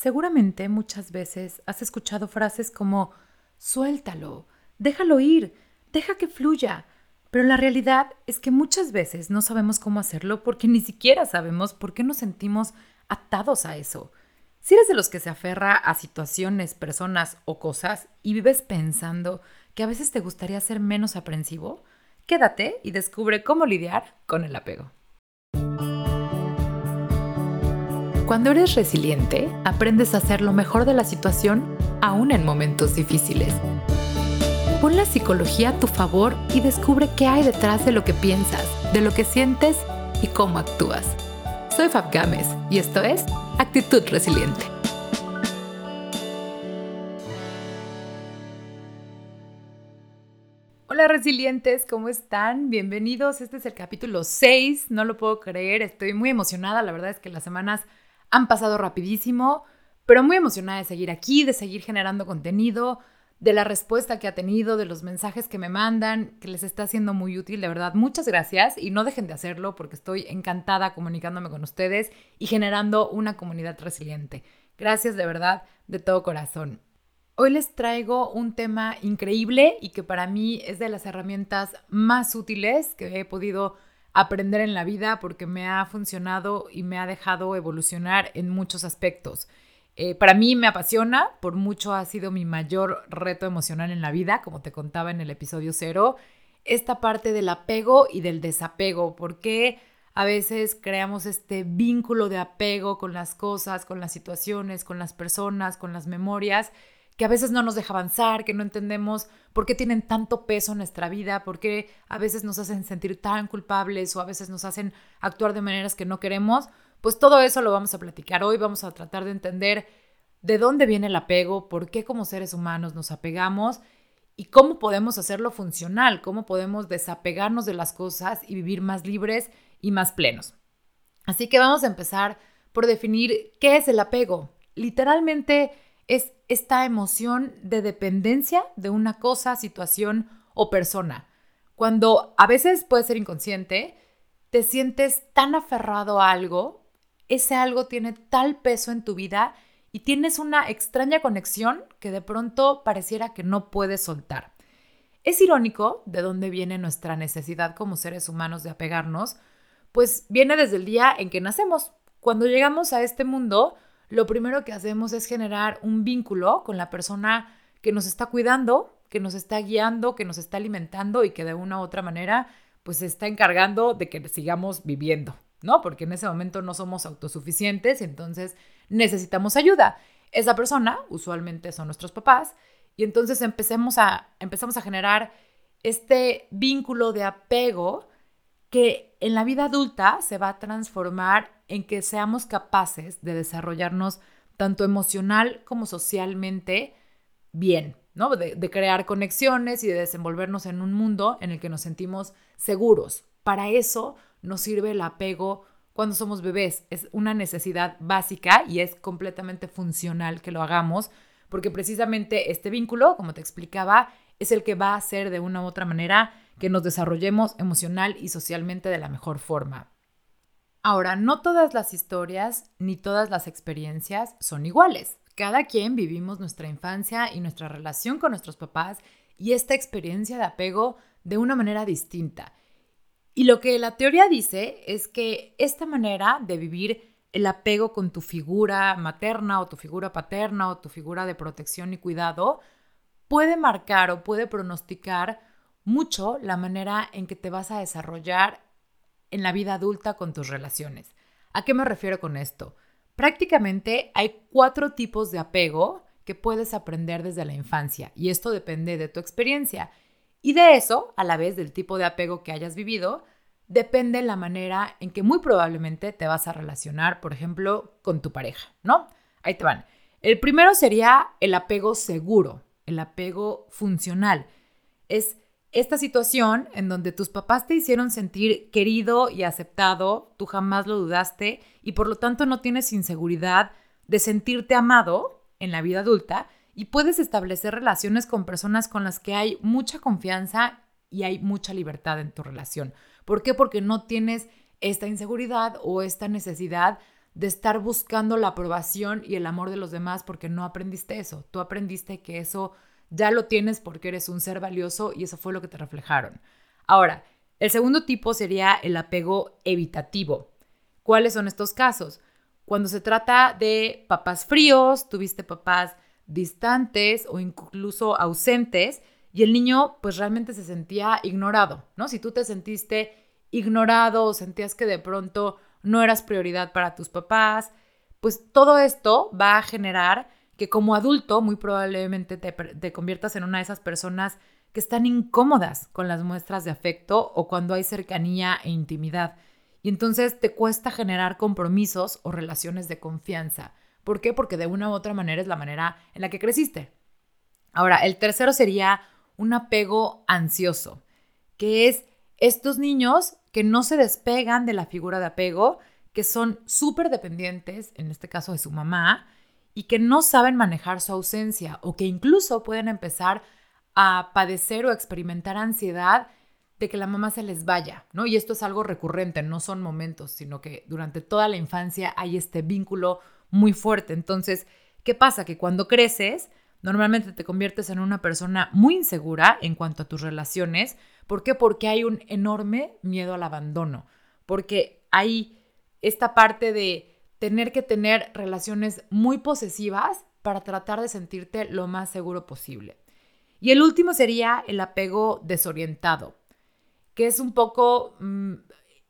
Seguramente muchas veces has escuchado frases como suéltalo, déjalo ir, deja que fluya. Pero la realidad es que muchas veces no sabemos cómo hacerlo porque ni siquiera sabemos por qué nos sentimos atados a eso. Si eres de los que se aferra a situaciones, personas o cosas y vives pensando que a veces te gustaría ser menos aprensivo, quédate y descubre cómo lidiar con el apego. Cuando eres resiliente, aprendes a hacer lo mejor de la situación aún en momentos difíciles. Pon la psicología a tu favor y descubre qué hay detrás de lo que piensas, de lo que sientes y cómo actúas. Soy Fab Games y esto es Actitud Resiliente. Hola resilientes, ¿cómo están? Bienvenidos. Este es el capítulo 6, no lo puedo creer, estoy muy emocionada, la verdad es que las semanas han pasado rapidísimo, pero muy emocionada de seguir aquí, de seguir generando contenido, de la respuesta que ha tenido, de los mensajes que me mandan, que les está siendo muy útil, de verdad. Muchas gracias y no dejen de hacerlo porque estoy encantada comunicándome con ustedes y generando una comunidad resiliente. Gracias de verdad, de todo corazón. Hoy les traigo un tema increíble y que para mí es de las herramientas más útiles que he podido aprender en la vida porque me ha funcionado y me ha dejado evolucionar en muchos aspectos. Eh, para mí me apasiona, por mucho ha sido mi mayor reto emocional en la vida, como te contaba en el episodio cero, esta parte del apego y del desapego, porque a veces creamos este vínculo de apego con las cosas, con las situaciones, con las personas, con las memorias, que a veces no nos deja avanzar, que no entendemos por qué tienen tanto peso en nuestra vida, por qué a veces nos hacen sentir tan culpables o a veces nos hacen actuar de maneras que no queremos, pues todo eso lo vamos a platicar hoy, vamos a tratar de entender de dónde viene el apego, por qué como seres humanos nos apegamos y cómo podemos hacerlo funcional, cómo podemos desapegarnos de las cosas y vivir más libres y más plenos. Así que vamos a empezar por definir qué es el apego. Literalmente es esta emoción de dependencia de una cosa, situación o persona. Cuando a veces puede ser inconsciente, te sientes tan aferrado a algo, ese algo tiene tal peso en tu vida y tienes una extraña conexión que de pronto pareciera que no puedes soltar. Es irónico de dónde viene nuestra necesidad como seres humanos de apegarnos, pues viene desde el día en que nacemos. Cuando llegamos a este mundo, lo primero que hacemos es generar un vínculo con la persona que nos está cuidando, que nos está guiando, que nos está alimentando y que de una u otra manera pues se está encargando de que sigamos viviendo, ¿no? Porque en ese momento no somos autosuficientes y entonces necesitamos ayuda. Esa persona usualmente son nuestros papás y entonces empecemos a, empezamos a generar este vínculo de apego que en la vida adulta se va a transformar en que seamos capaces de desarrollarnos tanto emocional como socialmente bien, ¿no? De, de, crear conexiones y de desenvolvernos en un mundo en el que nos sentimos seguros. Para eso nos sirve el apego cuando somos bebés. Es una necesidad básica y es completamente funcional que lo hagamos, porque precisamente este vínculo, como te explicaba, es el que va a hacer de una u otra manera que nos desarrollemos emocional y socialmente de la mejor forma. Ahora, no todas las historias ni todas las experiencias son iguales. Cada quien vivimos nuestra infancia y nuestra relación con nuestros papás y esta experiencia de apego de una manera distinta. Y lo que la teoría dice es que esta manera de vivir el apego con tu figura materna o tu figura paterna o tu figura de protección y cuidado puede marcar o puede pronosticar mucho la manera en que te vas a desarrollar en la vida adulta con tus relaciones. ¿A qué me refiero con esto? Prácticamente hay cuatro tipos de apego que puedes aprender desde la infancia y esto depende de tu experiencia. Y de eso, a la vez del tipo de apego que hayas vivido, depende la manera en que muy probablemente te vas a relacionar, por ejemplo, con tu pareja, ¿no? Ahí te van. El primero sería el apego seguro, el apego funcional. Es esta situación en donde tus papás te hicieron sentir querido y aceptado, tú jamás lo dudaste y por lo tanto no tienes inseguridad de sentirte amado en la vida adulta y puedes establecer relaciones con personas con las que hay mucha confianza y hay mucha libertad en tu relación. ¿Por qué? Porque no tienes esta inseguridad o esta necesidad de estar buscando la aprobación y el amor de los demás porque no aprendiste eso. Tú aprendiste que eso ya lo tienes porque eres un ser valioso y eso fue lo que te reflejaron. Ahora, el segundo tipo sería el apego evitativo. ¿Cuáles son estos casos? Cuando se trata de papás fríos, tuviste papás distantes o incluso ausentes y el niño pues realmente se sentía ignorado, ¿no? Si tú te sentiste ignorado o sentías que de pronto no eras prioridad para tus papás, pues todo esto va a generar que como adulto muy probablemente te, te, conviertas en una de esas personas que están incómodas con las muestras de afecto o cuando hay cercanía e intimidad. Y entonces te cuesta generar compromisos o relaciones de confianza. ¿Por qué? Porque de una u otra manera es la manera en la que creciste. Ahora, el tercero sería un apego ansioso, que es estos niños que no se despegan de la figura de apego, que son súper dependientes, en este caso de su mamá, y que no saben manejar su ausencia o que incluso pueden empezar a padecer o experimentar ansiedad de que la mamá se les vaya, ¿no? Y esto es algo recurrente, no son momentos, sino que durante toda la infancia hay este vínculo muy fuerte. Entonces, ¿qué pasa? Que cuando creces, Normalmente te conviertes en una persona muy insegura en cuanto a tus relaciones. ¿Por qué? Porque hay un enorme miedo al abandono. Porque hay esta parte de tener que tener relaciones muy posesivas para tratar de sentirte lo más seguro posible. Y el último sería el apego desorientado, que es un poco mm,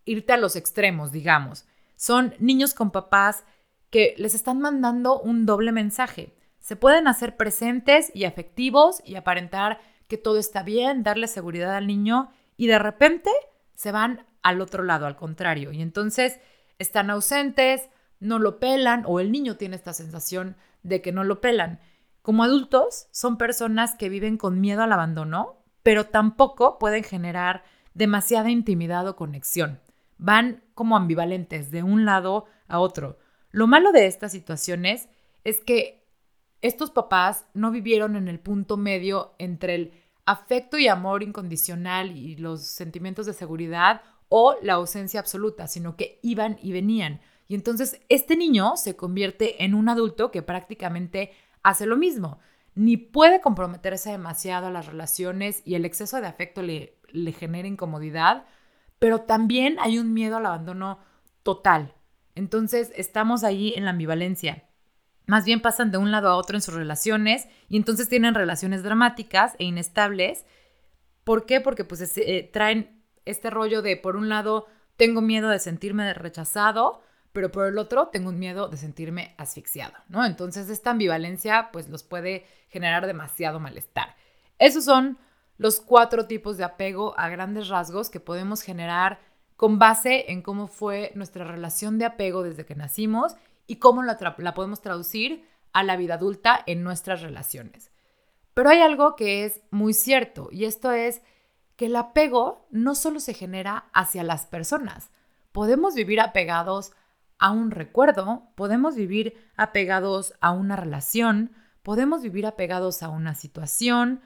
irte a los extremos, digamos. Son niños con papás que les están mandando un doble mensaje. Se pueden hacer presentes y afectivos y aparentar que todo está bien, darle seguridad al niño y de repente se van al otro lado, al contrario. Y entonces están ausentes, no lo pelan o el niño tiene esta sensación de que no lo pelan. Como adultos son personas que viven con miedo al abandono, pero tampoco pueden generar demasiada intimidad o conexión. Van como ambivalentes de un lado a otro. Lo malo de estas situaciones es que estos papás no vivieron en el punto medio entre el afecto y amor incondicional y los sentimientos de seguridad o la ausencia absoluta, sino que iban y venían. Y entonces este niño se convierte en un adulto que prácticamente hace lo mismo. Ni puede comprometerse demasiado a las relaciones y el exceso de afecto le, le genera incomodidad, pero también hay un miedo al abandono total. Entonces estamos ahí en la ambivalencia. Más bien pasan de un lado a otro en sus relaciones y entonces tienen relaciones dramáticas e inestables. ¿Por qué? Porque pues eh, traen este rollo de, por un lado, tengo miedo de sentirme rechazado, pero por el otro, tengo un miedo de sentirme asfixiado, ¿no? Entonces esta ambivalencia pues los puede generar demasiado malestar. Esos son los cuatro tipos de apego a grandes rasgos que podemos generar con base en cómo fue nuestra relación de apego desde que nacimos y cómo la, podemos traducir a la vida adulta en nuestras relaciones. Pero hay algo que es muy cierto y esto es que el apego no solo se genera hacia las personas. Podemos vivir apegados a un recuerdo, podemos vivir apegados a una relación, podemos vivir apegados a una situación,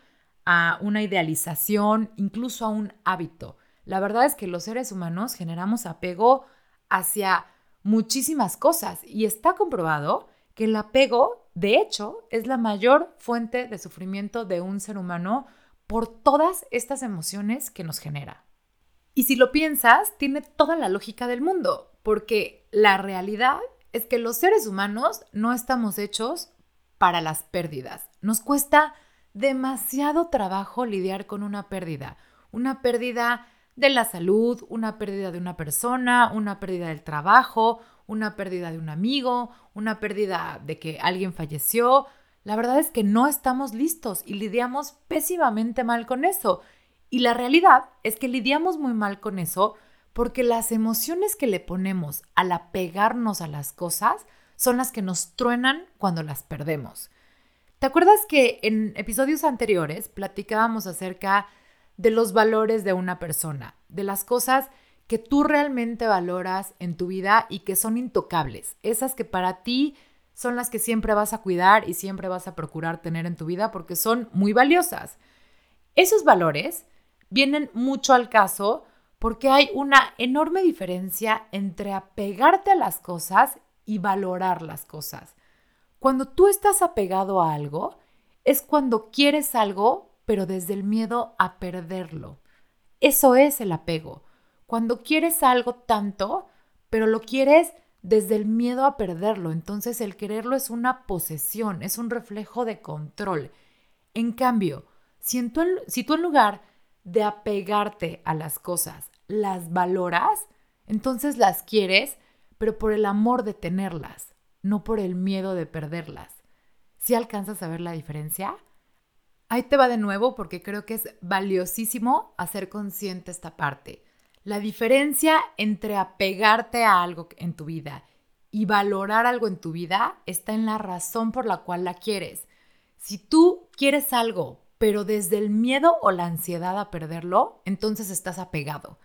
a una idealización, incluso a un hábito. La verdad es que los seres humanos generamos apego hacia muchísimas cosas y está comprobado que el apego, de hecho, es la mayor fuente de sufrimiento de un ser humano por todas estas emociones que nos genera. Y si lo piensas, tiene toda la lógica del mundo, porque la realidad es que los seres humanos no estamos hechos para las pérdidas. Nos cuesta demasiado trabajo lidiar con una pérdida, una pérdida de la salud, una pérdida de una persona, una pérdida del trabajo, una pérdida de un amigo, una pérdida de que alguien falleció. La verdad es que no estamos listos y lidiamos pésimamente mal con eso. Y la realidad es que lidiamos muy mal con eso porque las emociones que le ponemos al apegarnos a las cosas son las que nos truenan cuando las perdemos. ¿Te acuerdas que en episodios anteriores platicábamos acerca de los valores de una persona, de las cosas que tú realmente valoras en tu vida y que son intocables, esas que para ti son las que siempre vas a cuidar y siempre vas a procurar tener en tu vida porque son muy valiosas. Esos valores vienen mucho al caso porque hay una enorme diferencia entre apegarte a las cosas y valorar las cosas. Cuando tú estás apegado a algo, es cuando quieres algo, pero desde el miedo a perderlo. Eso es el apego. Cuando quieres algo tanto, pero lo quieres desde el miedo a perderlo. Entonces el quererlo es una posesión, es un reflejo de control. En cambio, si, tú, si tú en lugar de apegarte a las cosas, las valoras, entonces las quieres, pero por el amor de tenerlas, no por el miedo de perderlas. ¿Si alcanzas a ver la diferencia? Ahí te va de nuevo porque creo que es valiosísimo hacer consciente esta parte. La diferencia entre apegarte a algo en tu vida y valorar algo en tu vida está en la razón por la cual la quieres. Si tú quieres algo, pero desde el miedo o la ansiedad a perderlo, entonces estás apegado.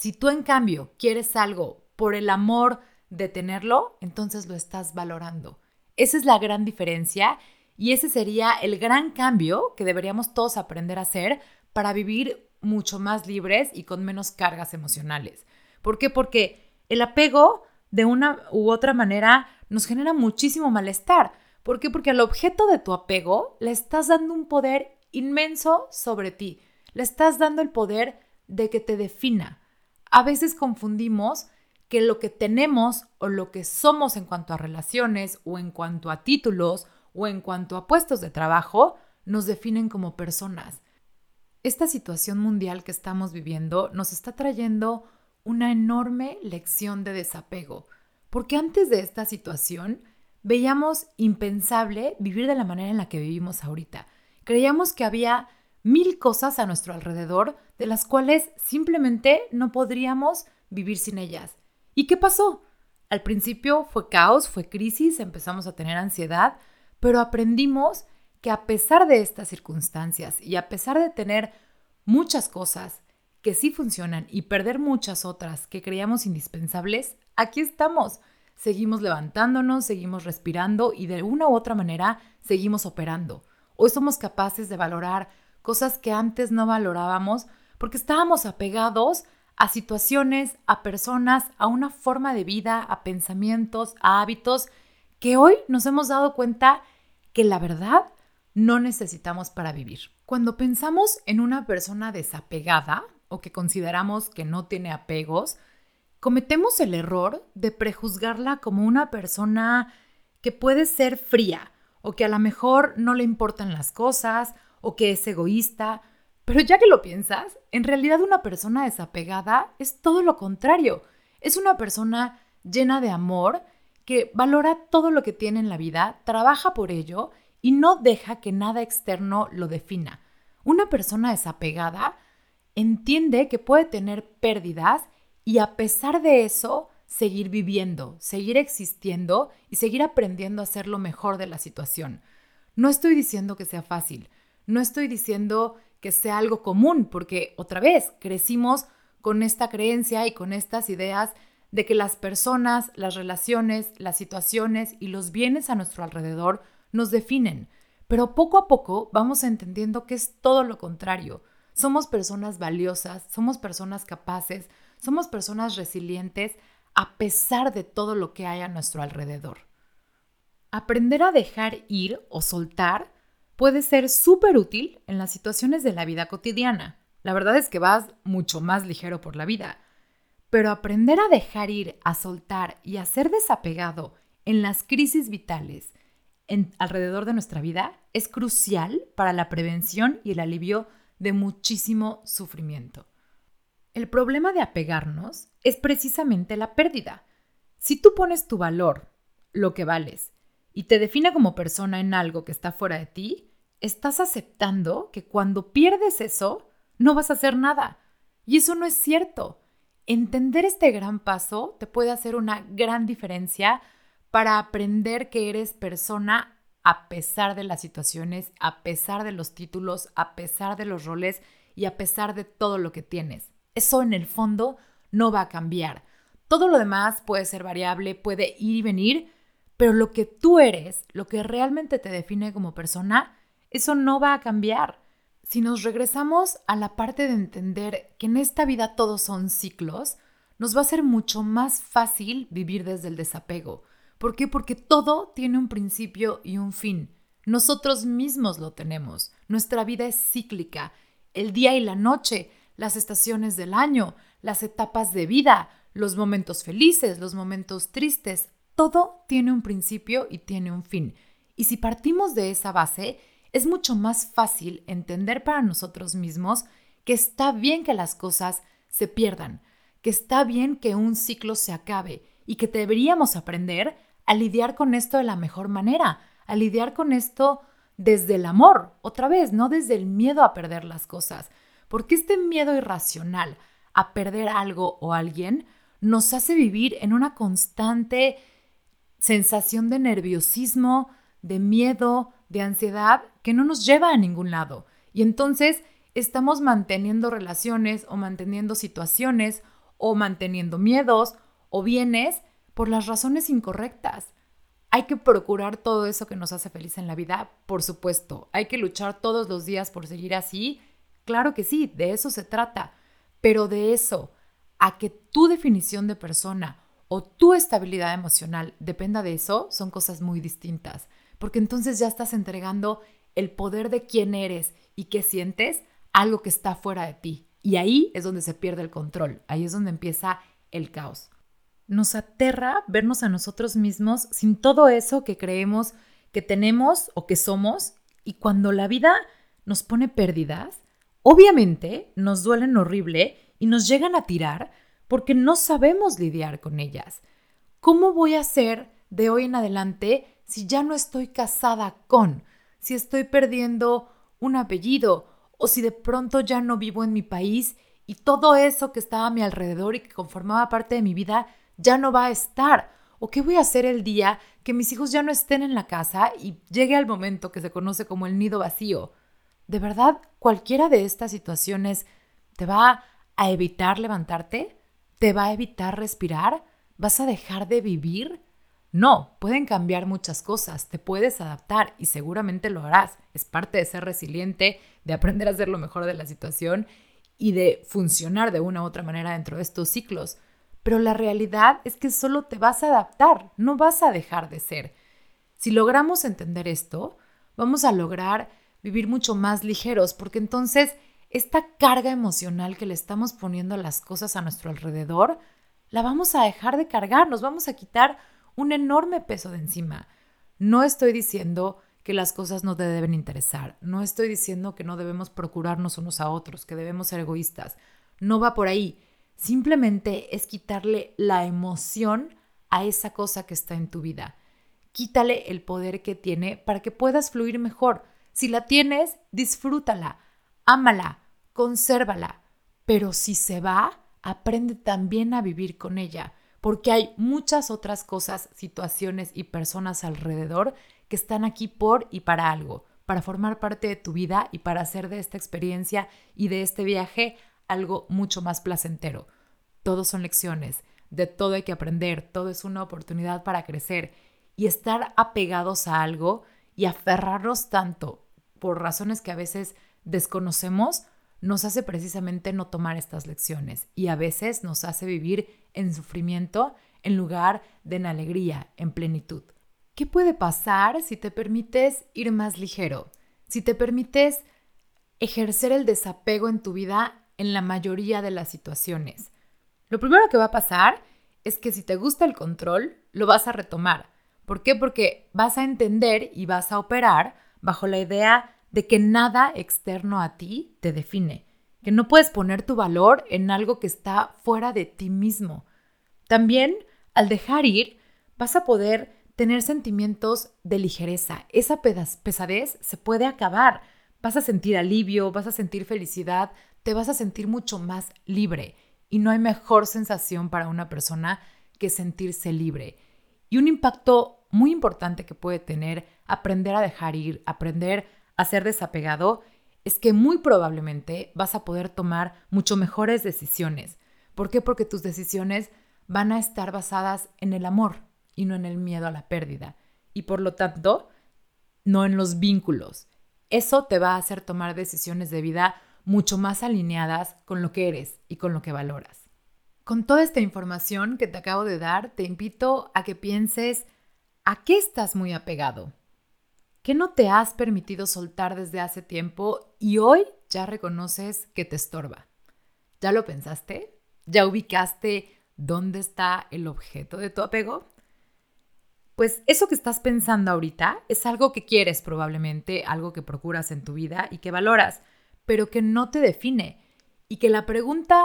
Si tú en cambio quieres algo por el amor de tenerlo, entonces lo estás valorando. Esa es la gran diferencia y ese sería el gran cambio que deberíamos todos aprender a hacer para vivir mucho más libres y con menos cargas emocionales. ¿Por qué? Porque el apego de una u otra manera nos genera muchísimo malestar. ¿Por qué? Porque al objeto de tu apego le estás dando un poder inmenso sobre ti. Le estás dando el poder de que te defina. A veces confundimos que lo que tenemos o lo que somos en cuanto a relaciones o en cuanto a títulos o en cuanto a puestos de trabajo nos definen como personas esta situación mundial que estamos viviendo nos está trayendo una enorme lección de desapego, porque antes de esta situación veíamos impensable vivir de la manera en la que vivimos ahorita. Creíamos que había mil cosas a nuestro alrededor de las cuales simplemente no podríamos vivir sin ellas. ¿Y qué pasó? Al principio fue caos, fue crisis, empezamos a tener ansiedad, pero aprendimos que a pesar de estas circunstancias y a pesar de tener muchas cosas que sí funcionan y perder muchas otras que creíamos indispensables, aquí estamos. Seguimos levantándonos, seguimos respirando y de una u otra manera seguimos operando. Hoy somos capaces de valorar cosas que antes no valorábamos porque estábamos apegados a situaciones, a personas, a una forma de vida, a pensamientos, a hábitos que hoy nos hemos dado cuenta que la verdad no necesitamos para vivir. Cuando pensamos en una persona desapegada o que consideramos que no tiene apegos, cometemos el error de prejuzgarla como una persona que puede ser fría o que a lo mejor no le importan las cosas o que es egoísta. Pero ya que lo piensas, en realidad una persona desapegada es todo lo contrario. Es una persona llena de amor que valora todo lo que tiene en la vida, trabaja por ello y no deja que nada externo lo defina. Una persona desapegada entiende que puede tener pérdidas y a pesar de eso seguir viviendo, seguir existiendo y seguir aprendiendo a hacer lo mejor de la situación. No estoy diciendo que sea fácil, no estoy diciendo que sea algo común, porque otra vez crecimos con esta creencia y con estas ideas de que las personas, las relaciones, las situaciones y los bienes a nuestro alrededor nos definen, pero poco a poco vamos entendiendo que es todo lo contrario. Somos personas valiosas, somos personas capaces, somos personas resilientes a pesar de todo lo que hay a nuestro alrededor. Aprender a dejar ir o soltar puede ser súper útil en las situaciones de la vida cotidiana. La verdad es que vas mucho más ligero por la vida. Pero aprender a dejar ir, a soltar y a ser desapegado en las crisis vitales alrededor de nuestra vida es crucial para la prevención y el alivio de muchísimo sufrimiento. El problema de apegarnos es precisamente la pérdida. Si tú pones tu valor, lo que vales, y te define como persona en algo que está fuera de ti, estás aceptando que cuando pierdes eso, no vas a hacer nada. Y eso no es cierto. Entender este gran paso te puede hacer una gran diferencia para aprender que eres persona a pesar de las situaciones, a pesar de los títulos, a pesar de los roles y a pesar de todo lo que tienes. Eso en el fondo no va a cambiar. Todo lo demás puede ser variable, puede ir y venir, pero lo que tú eres, lo que realmente te define como persona, eso no va a cambiar. Si nos regresamos a la parte de entender que en esta vida todos son ciclos, nos va a ser mucho más fácil vivir desde el desapego ¿Por qué? Porque todo tiene un principio y un fin. Nosotros mismos lo tenemos. Nuestra vida es cíclica. El día y la noche, las estaciones del año, las etapas de vida, los momentos felices, los momentos tristes, todo tiene un principio y tiene un fin. Y si partimos de esa base, es mucho más fácil entender para nosotros mismos que está bien que las cosas se pierdan, que está bien que un ciclo se acabe y que deberíamos aprender a lidiar con esto de la mejor manera, a lidiar con esto desde el amor, otra vez, no desde el miedo a perder las cosas, porque este miedo irracional a perder algo o alguien nos hace vivir en una constante sensación de nerviosismo, de miedo, de ansiedad que no nos lleva a ningún lado. Y entonces estamos manteniendo relaciones o manteniendo situaciones o manteniendo miedos o bienes por las razones incorrectas. Hay que procurar todo eso que nos hace feliz en la vida, por supuesto. Hay que luchar todos los días por seguir así. Claro que sí, de eso se trata. Pero de eso a que tu definición de persona o tu estabilidad emocional dependa de eso, son cosas muy distintas. Porque entonces ya estás entregando el poder de quién eres y qué sientes algo que está fuera de ti. Y ahí es donde se pierde el control, ahí es donde empieza el caos. Nos aterra vernos a nosotros mismos sin todo eso que creemos que tenemos o que somos y cuando la vida nos pone pérdidas, obviamente nos duelen horrible y nos llegan a tirar porque no sabemos lidiar con ellas. ¿Cómo voy a hacer de hoy en adelante si ya no estoy casada con, si estoy perdiendo un apellido o si de pronto ya no vivo en mi país y todo eso que estaba a mi alrededor y que conformaba parte de mi vida ya no va a estar. ¿O qué voy a hacer el día que mis hijos ya no estén en la casa y llegue al momento que se conoce como el nido vacío? ¿De verdad cualquiera de estas situaciones te va a evitar levantarte? ¿Te va a evitar respirar? ¿Vas a dejar de vivir? No, pueden cambiar muchas cosas, te puedes adaptar y seguramente lo harás. Es parte de ser resiliente, de aprender a hacer lo mejor de la situación y de funcionar de una u otra manera dentro de estos ciclos. Pero la realidad es que solo te vas a adaptar, no vas a dejar de ser. Si logramos entender esto, vamos a lograr vivir mucho más ligeros, porque entonces esta carga emocional que le estamos poniendo a las cosas a nuestro alrededor, la vamos a dejar de cargar, nos vamos a quitar un enorme peso de encima. No estoy diciendo que las cosas no te deben interesar, no estoy diciendo que no debemos procurarnos unos a otros, que debemos ser egoístas. No va por ahí. Simplemente es quitarle la emoción a esa cosa que está en tu vida. Quítale el poder que tiene para que puedas fluir mejor. Si la tienes, disfrútala, ámala, consérvala. Pero si se va, aprende también a vivir con ella porque hay muchas otras cosas, situaciones y personas alrededor que están aquí por y para algo, para formar parte de tu vida y para hacer de esta experiencia y de este viaje algo mucho más placentero. Todos son lecciones, de todo hay que aprender, todo es una oportunidad para crecer y estar apegados a algo y aferrarnos tanto por razones que a veces desconocemos nos hace precisamente no tomar estas lecciones y a veces nos hace vivir en sufrimiento en lugar de en alegría, en plenitud. ¿Qué puede pasar si te permites ir más ligero? Si te permites ejercer el desapego en tu vida en la mayoría de las situaciones. Lo primero que va a pasar es que si te gusta el control, lo vas a retomar. ¿Por qué? Porque vas a entender y vas a operar bajo la idea de que nada externo a ti te define, que no puedes poner tu valor en algo que está fuera de ti mismo. También, al dejar ir, vas a poder tener sentimientos de ligereza. Esa pesadez se puede acabar. Vas a sentir alivio, vas a sentir felicidad, te vas a sentir mucho más libre. Y no hay mejor sensación para una persona que sentirse libre. Y un impacto muy importante que puede tener aprender a dejar ir, aprender a ser desapegado, es que muy probablemente vas a poder tomar mucho mejores decisiones. ¿Por qué? Porque tus decisiones van a estar basadas en el amor y no en el miedo a la pérdida. Y por lo tanto, no en los vínculos. Eso te va a hacer tomar decisiones de vida mucho más alineadas con lo que eres y con lo que valoras. Con toda esta información que te acabo de dar, te invito a que pienses ¿A qué estás muy apegado? ¿Qué no te has permitido soltar desde hace tiempo y hoy ya reconoces que te estorba? ¿Ya lo pensaste? ¿Ya ubicaste dónde está el objeto de tu apego? Pues eso que estás pensando ahorita es algo que quieres probablemente, algo que procuras en tu vida y que valoras, pero que no te define. Y que la pregunta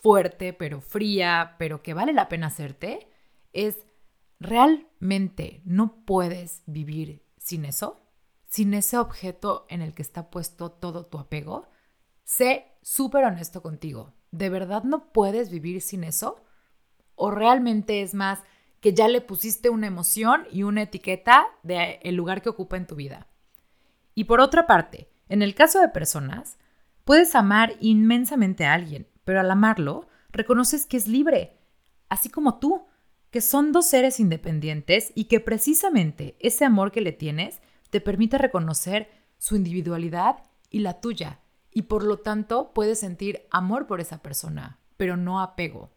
fuerte, pero fría, pero que vale la pena hacerte, es, ¿realmente no puedes vivir sin eso? ¿Sin ese objeto en el que está puesto todo tu apego? Sé súper honesto contigo. ¿De verdad no puedes vivir sin eso? ¿O realmente es más que ya le pusiste una emoción y una etiqueta del el lugar que ocupa en tu vida? Y por otra parte, en el caso de personas, puedes amar inmensamente a alguien, pero al amarlo, reconoces que es libre, así como tú, que son dos seres independientes y que precisamente ese amor que le tienes te permite reconocer su individualidad y la tuya, y por lo tanto puedes sentir amor por esa persona, pero no apego.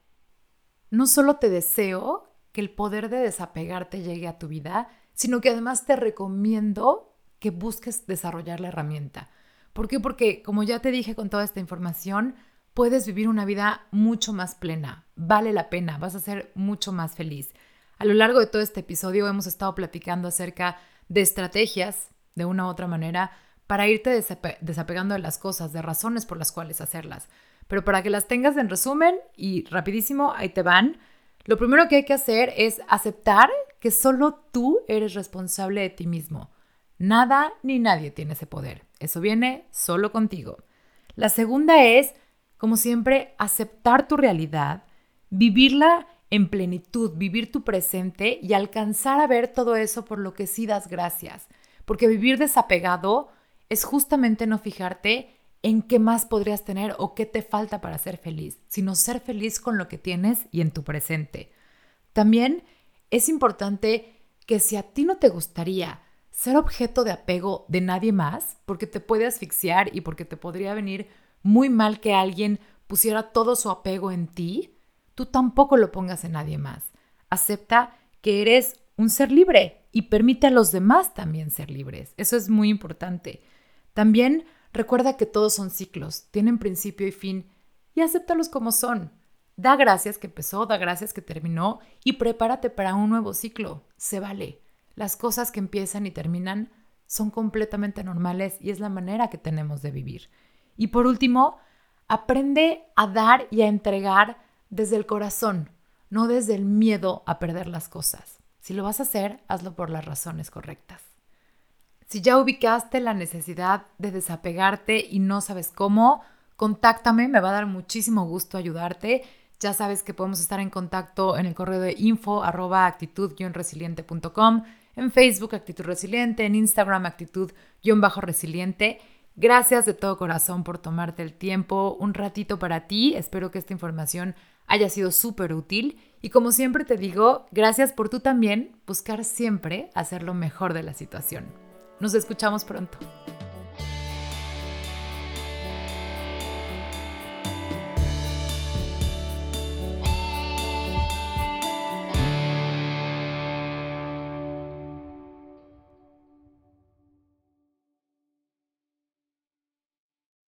No solo te deseo que el poder de desapegarte llegue a tu vida, sino que además te recomiendo que busques desarrollar la herramienta. ¿Por qué? Porque, como ya te dije con toda esta información, puedes vivir una vida mucho más plena, vale la pena, vas a ser mucho más feliz. A lo largo de todo este episodio hemos estado platicando acerca de estrategias, de una u otra manera, para irte desapegando de las cosas, de razones por las cuales hacerlas. Pero para que las tengas en resumen y rapidísimo, ahí te van. Lo primero que hay que hacer es aceptar que solo tú eres responsable de ti mismo. Nada ni nadie tiene ese poder. Eso viene solo contigo. La segunda es, como siempre, aceptar tu realidad, vivirla en plenitud, vivir tu presente y alcanzar a ver todo eso por lo que sí das gracias. Porque vivir desapegado es justamente no fijarte en qué más podrías tener o qué te falta para ser feliz, sino ser feliz con lo que tienes y en tu presente. También es importante que si a ti no te gustaría ser objeto de apego de nadie más, porque te puede asfixiar y porque te podría venir muy mal que alguien pusiera todo su apego en ti, tú tampoco lo pongas en nadie más. Acepta que eres un ser libre y permite a los demás también ser libres. Eso es muy importante. También recuerda que todos son ciclos, tienen principio y fin, y acéptalos como son. Da gracias que empezó, da gracias que terminó y prepárate para un nuevo ciclo. Se vale. Las cosas que empiezan y terminan son completamente normales y es la manera que tenemos de vivir. Y por último, aprende a dar y a entregar desde el corazón, no desde el miedo a perder las cosas. Si lo vas a hacer, hazlo por las razones correctas. Si ya ubicaste la necesidad de desapegarte y no sabes cómo, contáctame, me va a dar muchísimo gusto ayudarte. Ya sabes que podemos estar en contacto en el correo de info arroba actitud-resiliente.com, en Facebook Actitud Resiliente, en Instagram Actitud-resiliente. Gracias de todo corazón por tomarte el tiempo, un ratito para ti. Espero que esta información haya sido súper útil. Y como siempre te digo, gracias por tú también buscar siempre hacer lo mejor de la situación. Nos escuchamos pronto.